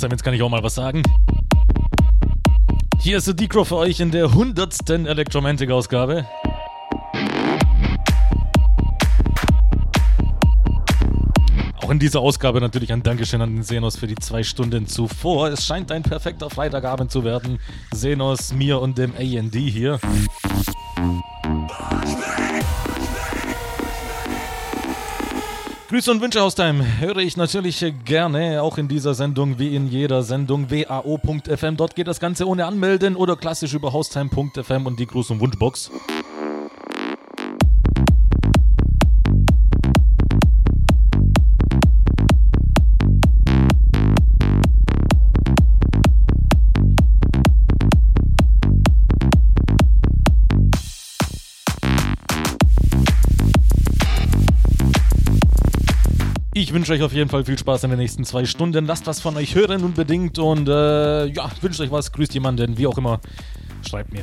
Haustime, jetzt kann ich auch mal was sagen. Hier ist der Decro für euch in der 100. Electromantic-Ausgabe. Auch in dieser Ausgabe natürlich ein Dankeschön an den Senos für die zwei Stunden zuvor. Es scheint ein perfekter Freitagabend zu werden. Senos, mir und dem AND hier. Grüße und Wünsche aus Time höre ich natürlich gerne, auch in dieser Sendung wie in jeder Sendung wao.fm. Dort geht das Ganze ohne Anmelden oder klassisch über haustime.fm und die Gruß- und Wunschbox. Ich wünsche euch auf jeden Fall viel Spaß in den nächsten zwei Stunden. Lasst was von euch hören unbedingt und äh, ja, wünscht euch was, grüßt jemanden, wie auch immer. Schreibt mir.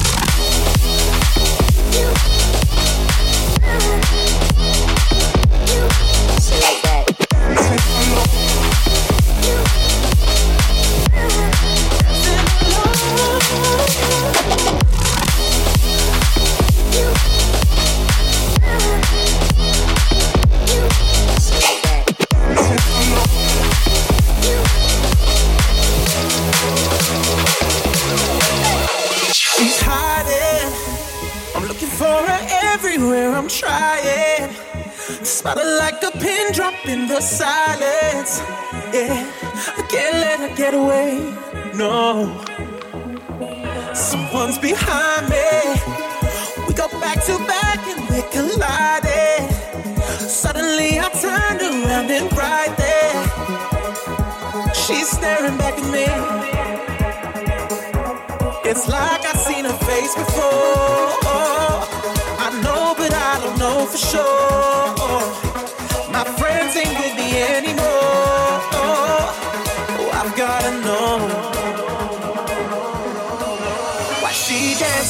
Silence. Yeah, I can't let her get away. No, someone's behind me.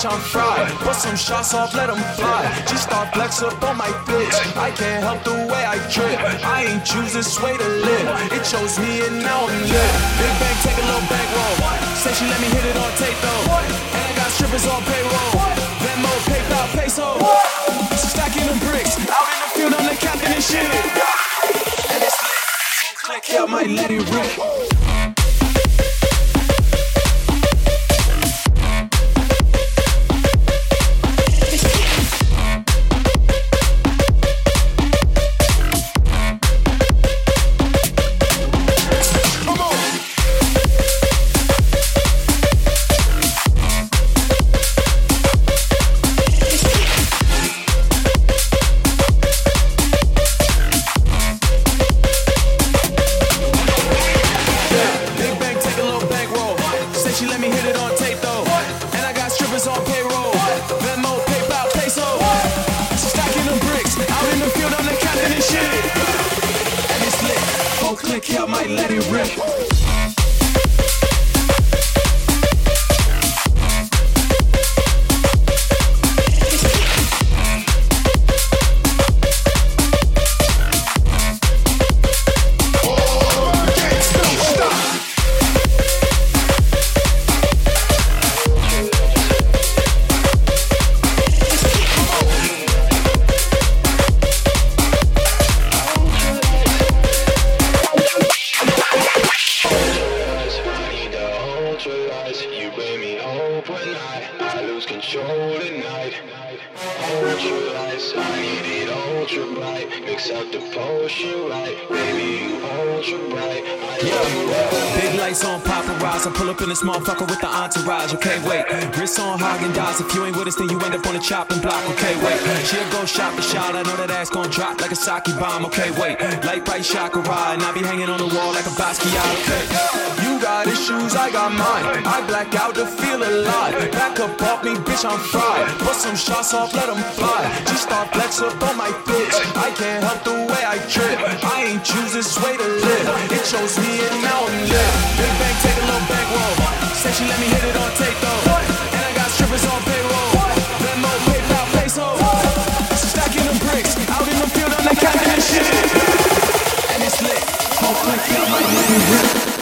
Shots off, let them fly. G star flex up on my bitch. I can't help the way I trip. I ain't choose this way to live. It chose me and now I'm lit. Big bank, take a little bank roll. Say she let me hit it on tape though. And I got strippers on payroll. Venmo, PayPal, peso. Stacking them bricks. Out in the field, I'm the captain and shit. And it's lit. Click, yeah, let it rip. Light bright chakra, and I be hanging on the wall like a Basquiat, okay. You got issues, I got mine. I black out to feel alive. Back up off me, bitch, I'm fried. Put some shots off, let them fly. Just start flex up on my bitch. I can't help the way I trip. I ain't choose this way to live. It chose me and now I'm lit. Big bang, take a little back roll. Said she let me hit it on tape though. And I got strippers on got my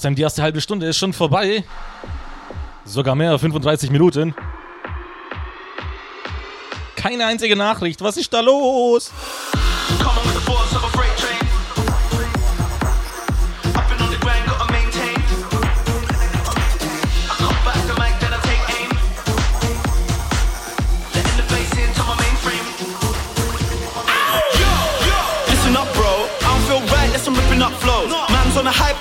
Time, die erste halbe Stunde ist schon vorbei. Sogar mehr, 35 Minuten. Keine einzige Nachricht. Was ist da los?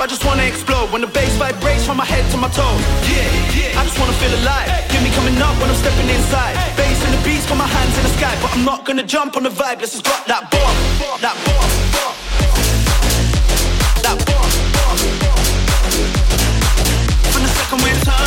I just wanna explode when the bass vibrates from my head to my toes. Yeah, yeah. I just wanna feel alive. Hey. Hear me coming up when I'm stepping inside. Hey. Bass and the beats, got my hands in the sky, but I'm not gonna jump on the vibe. Let's just drop that bomb, that bomb, that bomb. From the second wave time.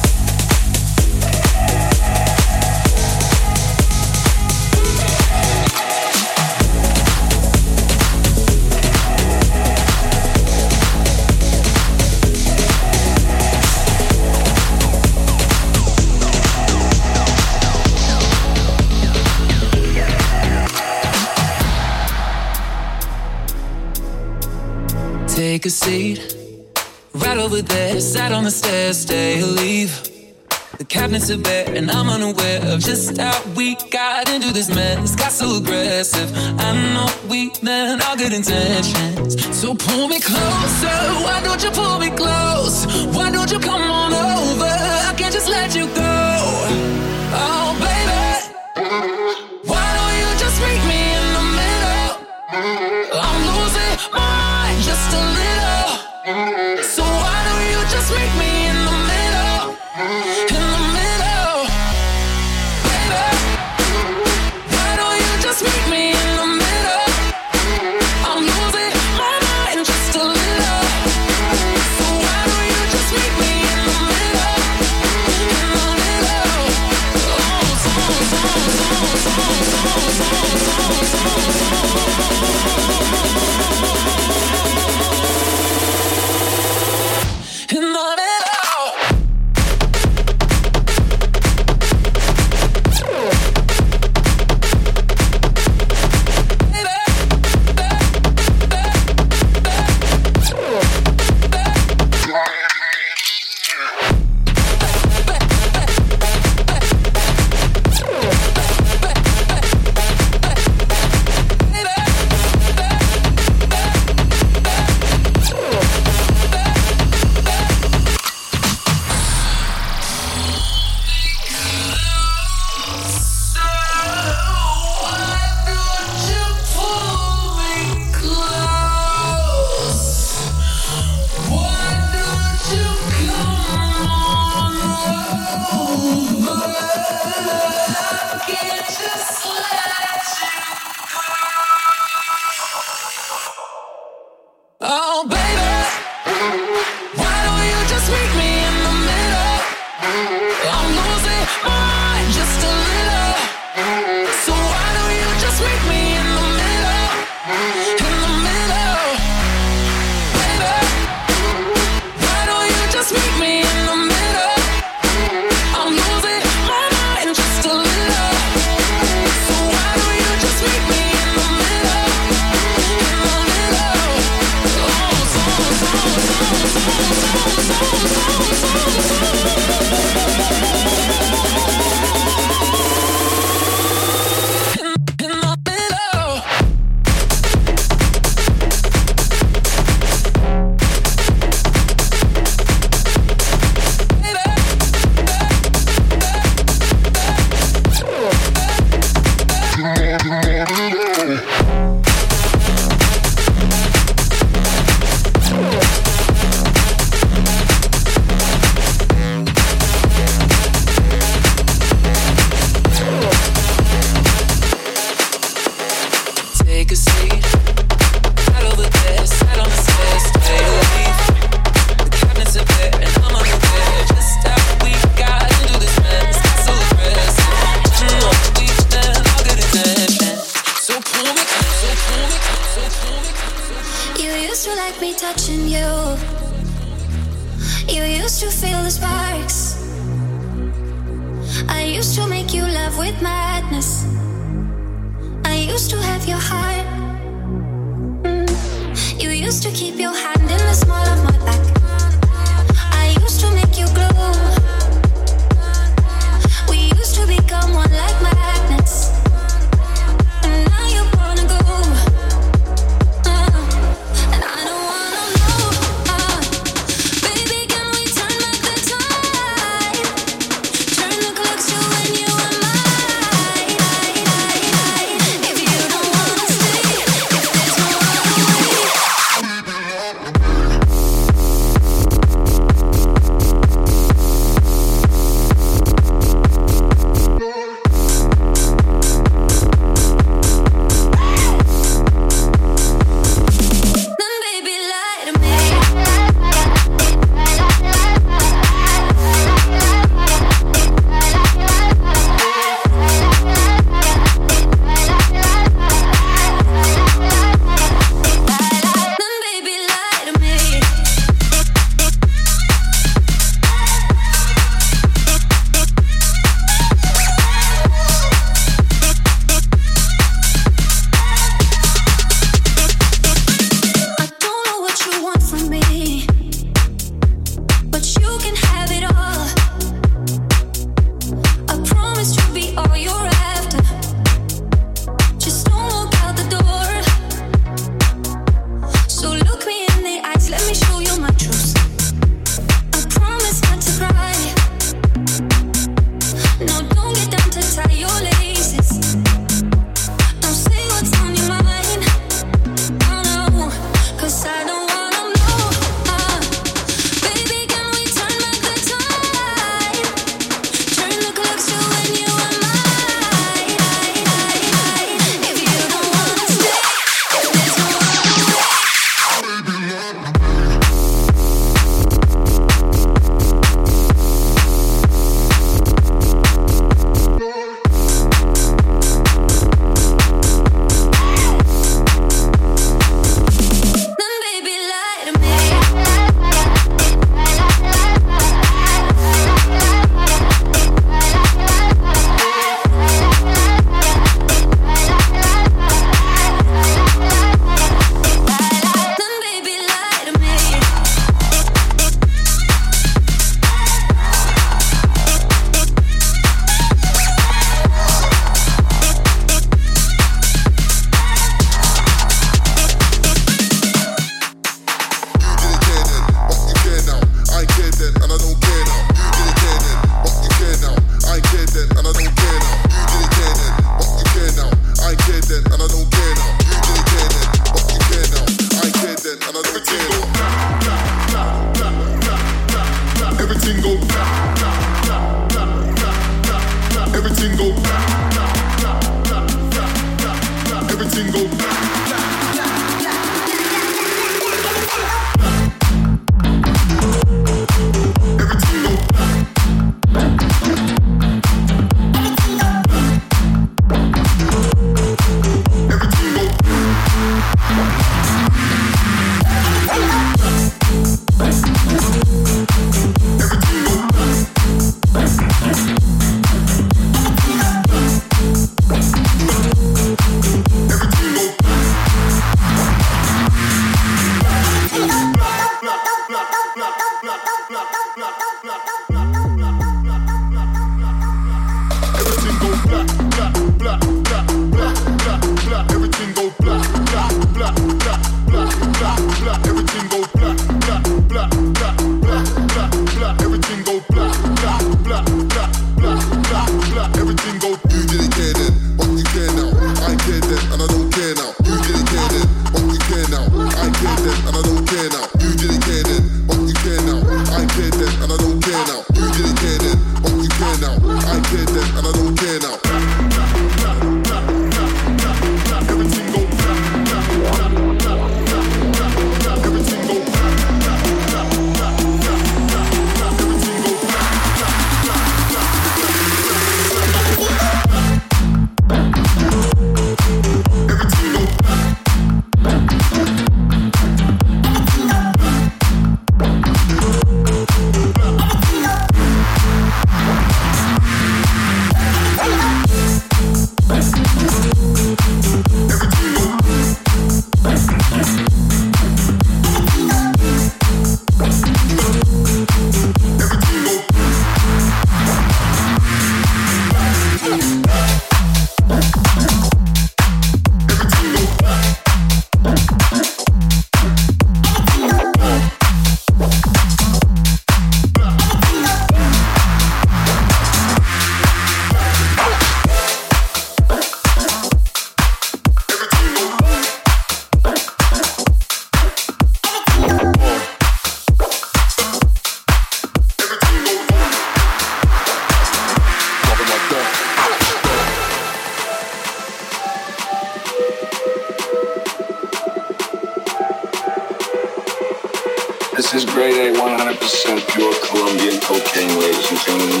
This is grade A 100% pure Colombian cocaine, ladies and gentlemen.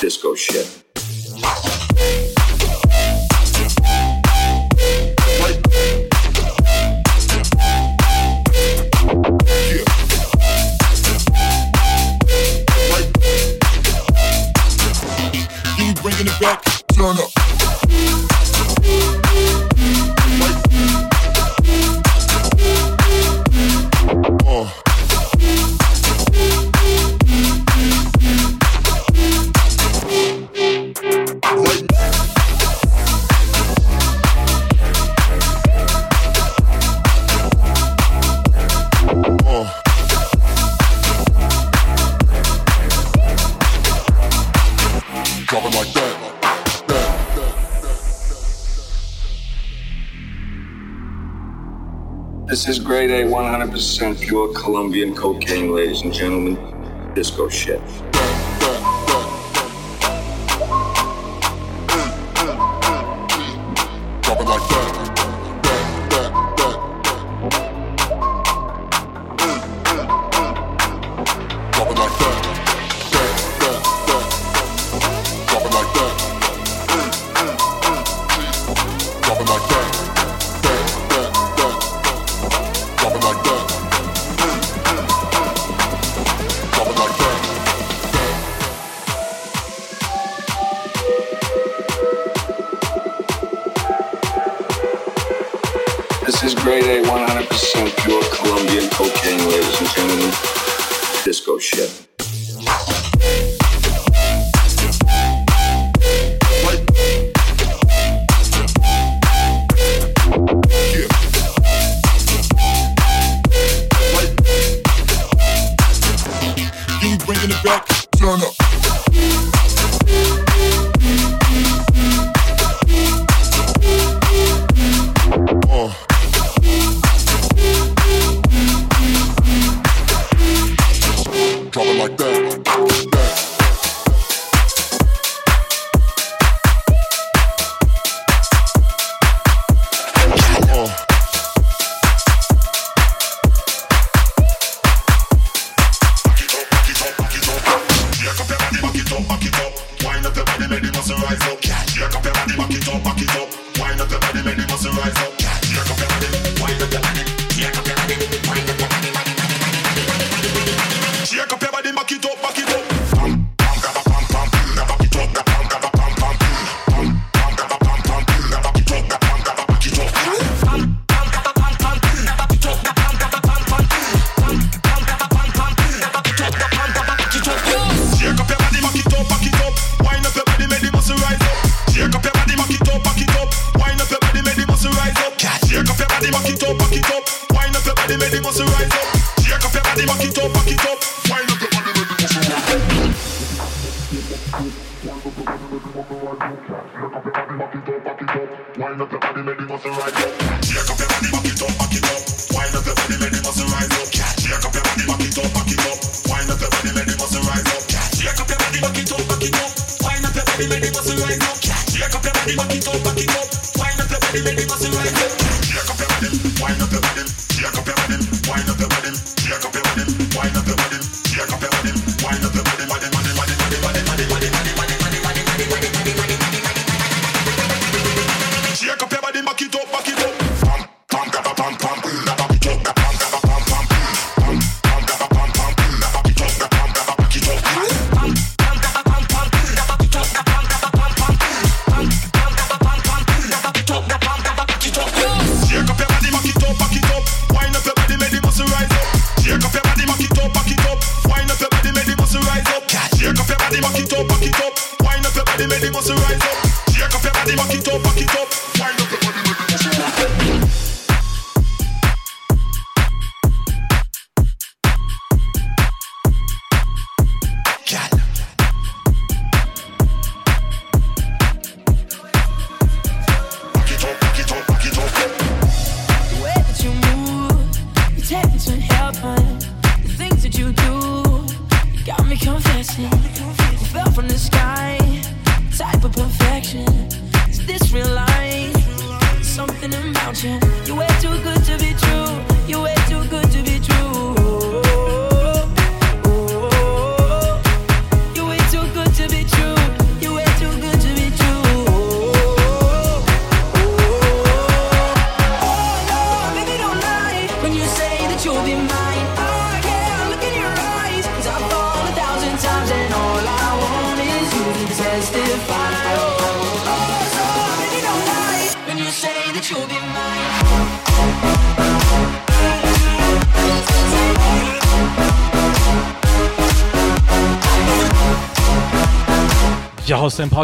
Disco shit. Turn up. 100% pure Colombian cocaine, ladies and gentlemen. Disco shit.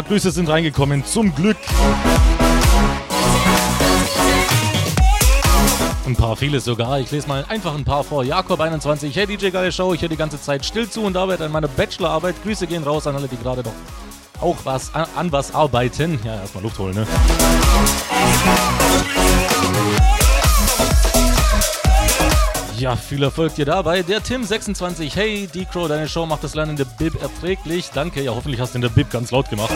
Paar Grüße sind reingekommen. Zum Glück. Ein paar, viele sogar. Ich lese mal einfach ein paar vor. Jakob21, hey DJ Geile Show, ich höre die ganze Zeit still zu und arbeite an meiner Bachelorarbeit. Grüße gehen raus an alle, die gerade noch auch was an, an was arbeiten. Ja, erstmal Luft holen, ne? Ja, viel Erfolg dir dabei. Der Tim26, hey D-Crow, deine Show macht das Lernen der Bib erträglich. Danke, ja, hoffentlich hast du in der Bib ganz laut gemacht.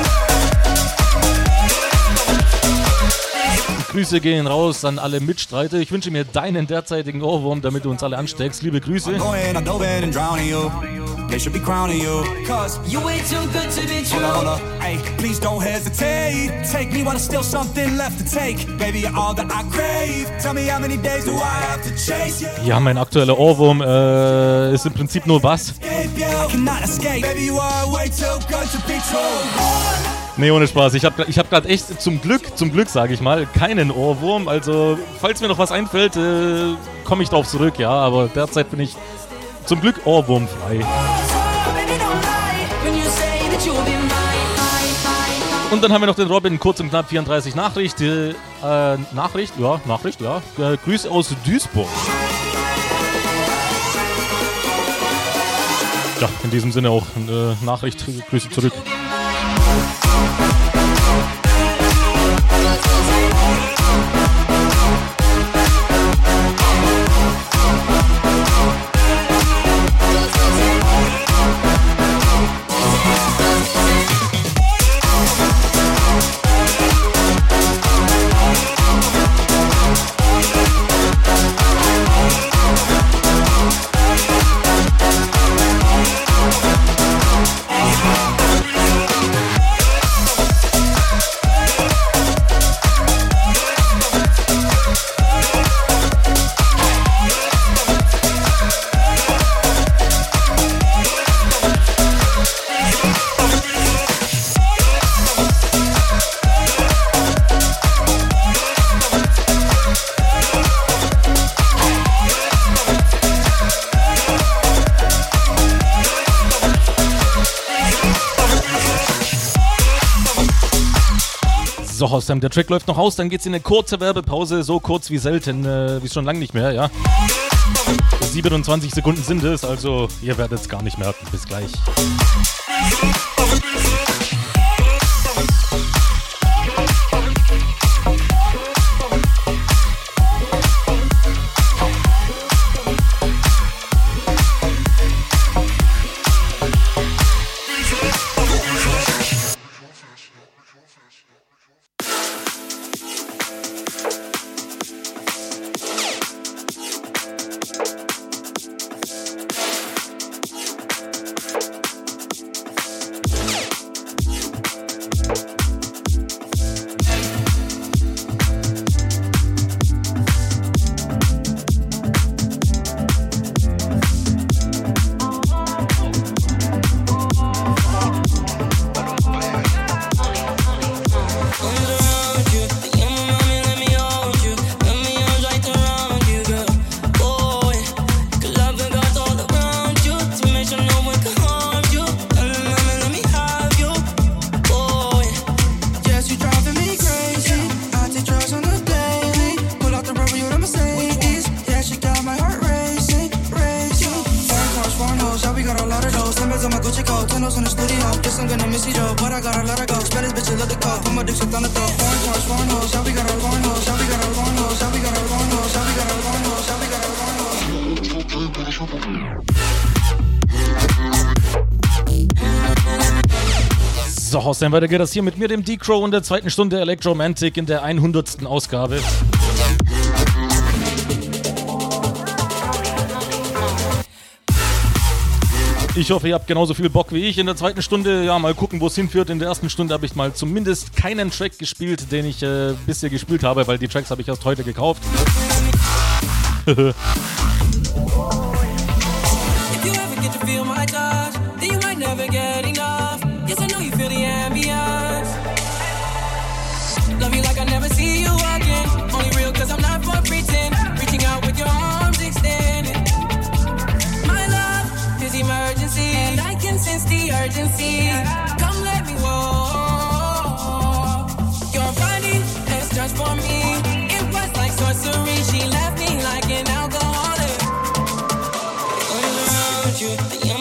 Grüße gehen raus an alle Mitstreiter. Ich wünsche mir deinen derzeitigen Ohrwurm, damit du uns alle ansteckst. Liebe Grüße. Go ahead, I They should be crowning you. Cause You way too good to be Hold up, hold true. up. Hey, please don't hesitate. Take me while there's still something left to take. Baby, you're all that I crave. Tell me how many days do I have to chase you? Ja, mein aktueller Ohrwurm äh, ist im Prinzip nur Bass. Escape you. I cannot escape. Baby, you are way too good to be true. Nee, ohne Spaß. Ich habe ich hab gerade echt zum Glück, zum Glück sage ich mal, keinen Ohrwurm. Also, falls mir noch was einfällt, äh, komme ich darauf zurück, ja. Aber derzeit bin ich zum Glück ohrwurmfrei. Und dann haben wir noch den Robin, kurz und knapp 34 Nachricht. Äh, Nachricht, ja, Nachricht, ja. Äh, Grüße aus Duisburg. Ja, in diesem Sinne auch äh, Nachricht, Grüße zurück. Hossam, der Track läuft noch aus, dann geht's in eine kurze Werbepause, so kurz wie selten, äh, wie schon lange nicht mehr, ja. 27 Sekunden sind es, also ihr werdet es gar nicht merken. Bis gleich. Hossam, weiter geht das hier mit mir, dem D-Crow, in der zweiten Stunde Electromantic in der 100. Ausgabe. Ich hoffe, ihr habt genauso viel Bock wie ich. In der zweiten Stunde, ja, mal gucken, wo es hinführt. In der ersten Stunde habe ich mal zumindest keinen Track gespielt, den ich äh, bisher gespielt habe, weil die Tracks habe ich erst heute gekauft. you,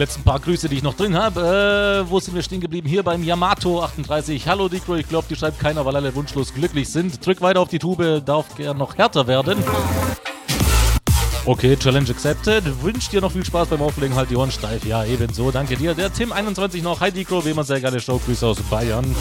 letzten paar Grüße, die ich noch drin habe. Äh, wo sind wir stehen geblieben? Hier beim Yamato 38. Hallo Dicro, ich glaube, die schreibt keiner, weil alle wunschlos glücklich sind. Drück weiter auf die Tube, darf gern noch härter werden. Okay, Challenge accepted. Wünsch dir noch viel Spaß beim Auflegen, halt die Ohren steif. Ja, ebenso. Danke dir. Der Tim21 noch. Hi Dicro, wie immer sehr geile Show. Grüße aus Bayern.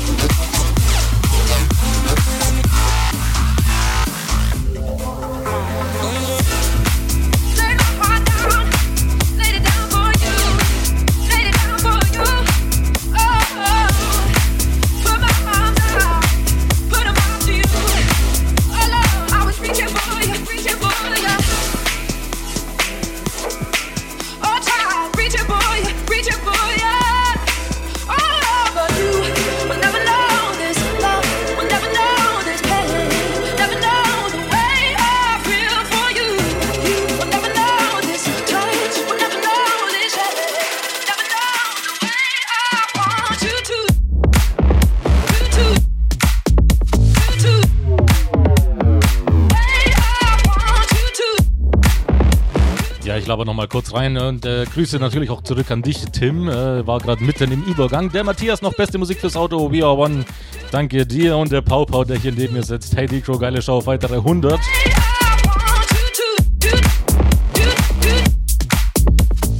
Rein und äh, Grüße natürlich auch zurück an dich, Tim. Äh, war gerade mitten im Übergang. Der Matthias noch beste Musik fürs Auto. We are one. Danke dir und der Pau Pau, der hier neben mir sitzt. Hey Dicro, geile Show auf weitere 100.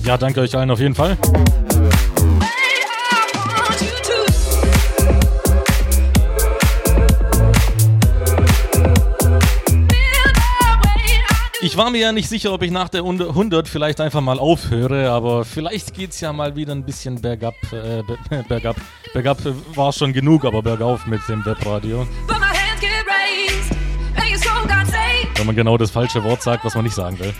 Ja, danke euch allen auf jeden Fall. Ich war mir ja nicht sicher, ob ich nach der 100 vielleicht einfach mal aufhöre, aber vielleicht geht's ja mal wieder ein bisschen bergab. Äh, be- bergab. Bergab war schon genug, aber bergauf mit dem Webradio. Wenn man genau das falsche Wort sagt, was man nicht sagen will.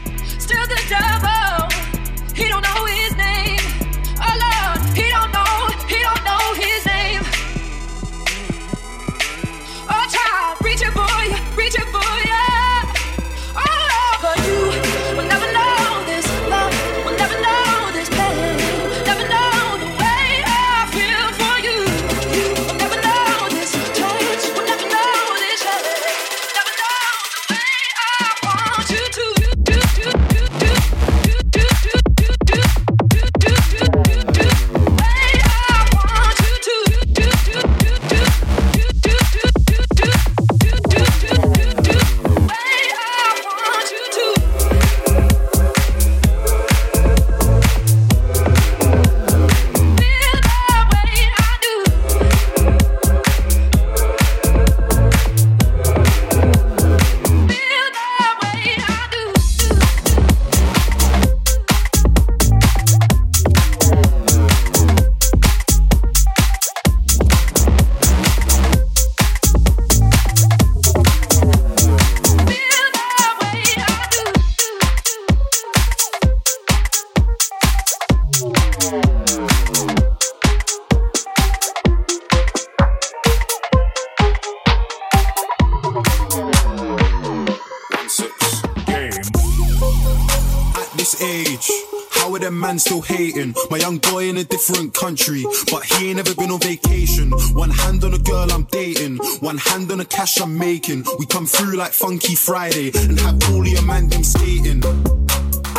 Man still hating? My young boy in a different country, but he ain't never been on vacation. One hand on a girl I'm dating, one hand on the cash I'm making. We come through like Funky Friday and have all your man them skating.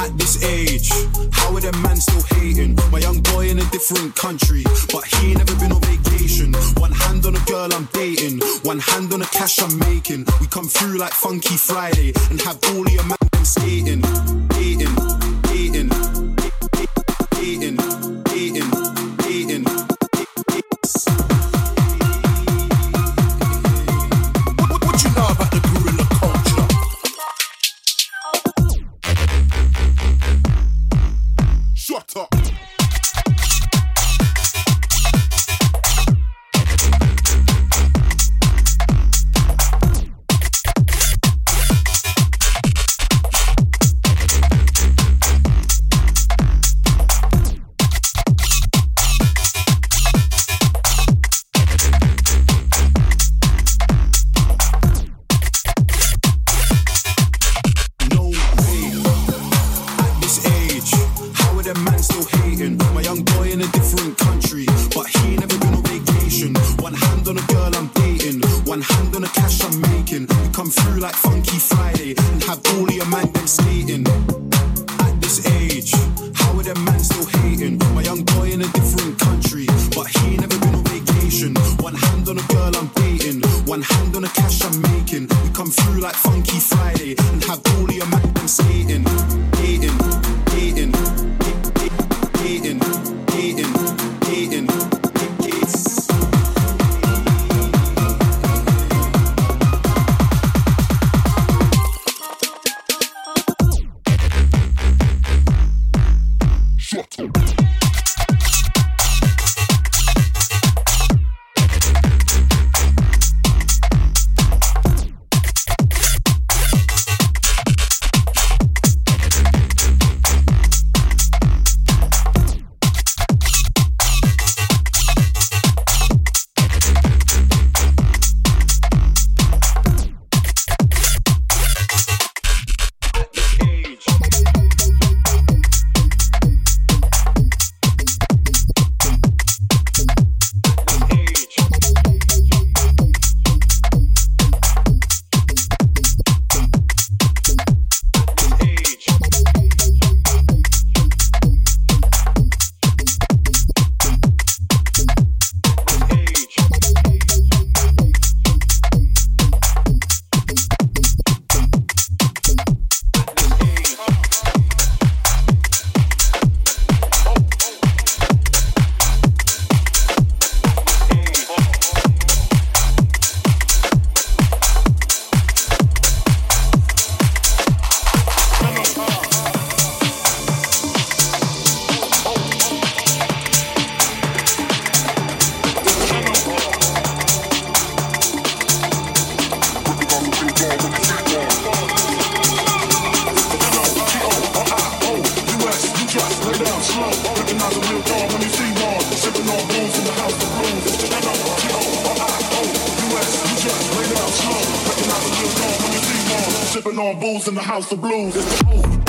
At this age, how are them man still hating? My young boy in a different country, but he ain't never been on vacation. One hand on a girl I'm dating, one hand on the cash I'm making. We come through like Funky Friday and have all your man them skating, on booze in the house of blues.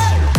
Hey!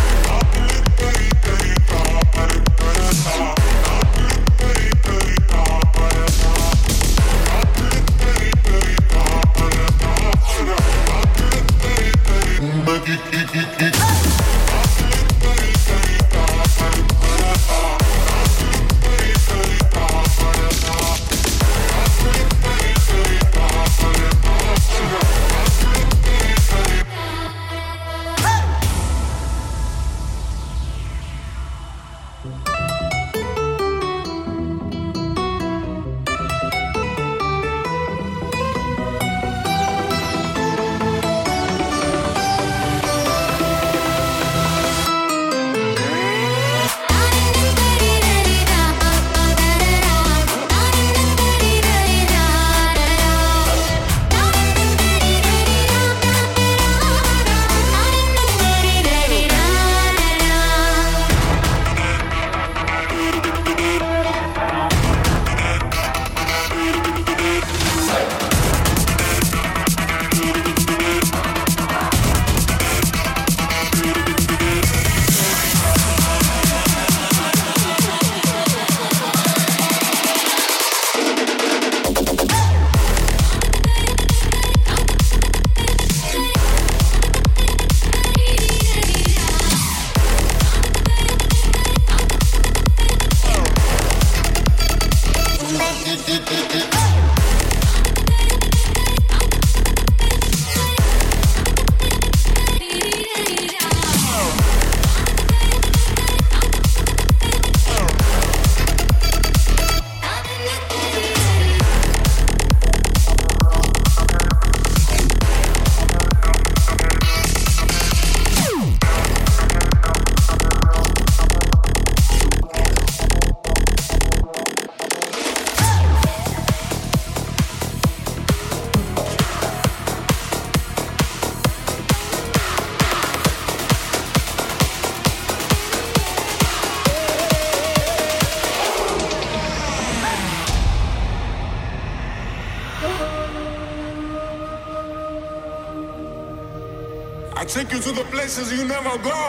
places you never go,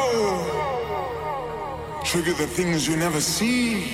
trigger the things you never see.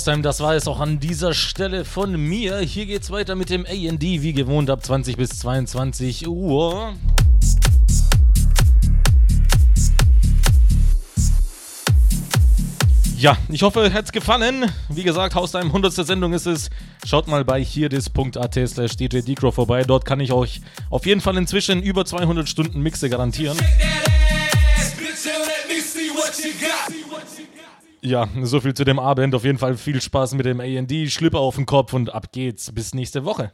Crosstime, das war es auch an dieser Stelle von mir. Hier geht's weiter mit dem AD, wie gewohnt, ab 20 bis 22 Uhr. Ja, ich hoffe, es hat's gefallen. Wie gesagt, Haus deinem 100. Sendung ist es. Schaut mal bei hierdis.at slash djdcrow vorbei. Dort kann ich euch auf jeden Fall inzwischen über 200 Stunden Mixe garantieren. Ja, so viel zu dem Abend. Auf jeden Fall viel Spaß mit dem AD. Schlipper auf den Kopf und ab geht's. Bis nächste Woche.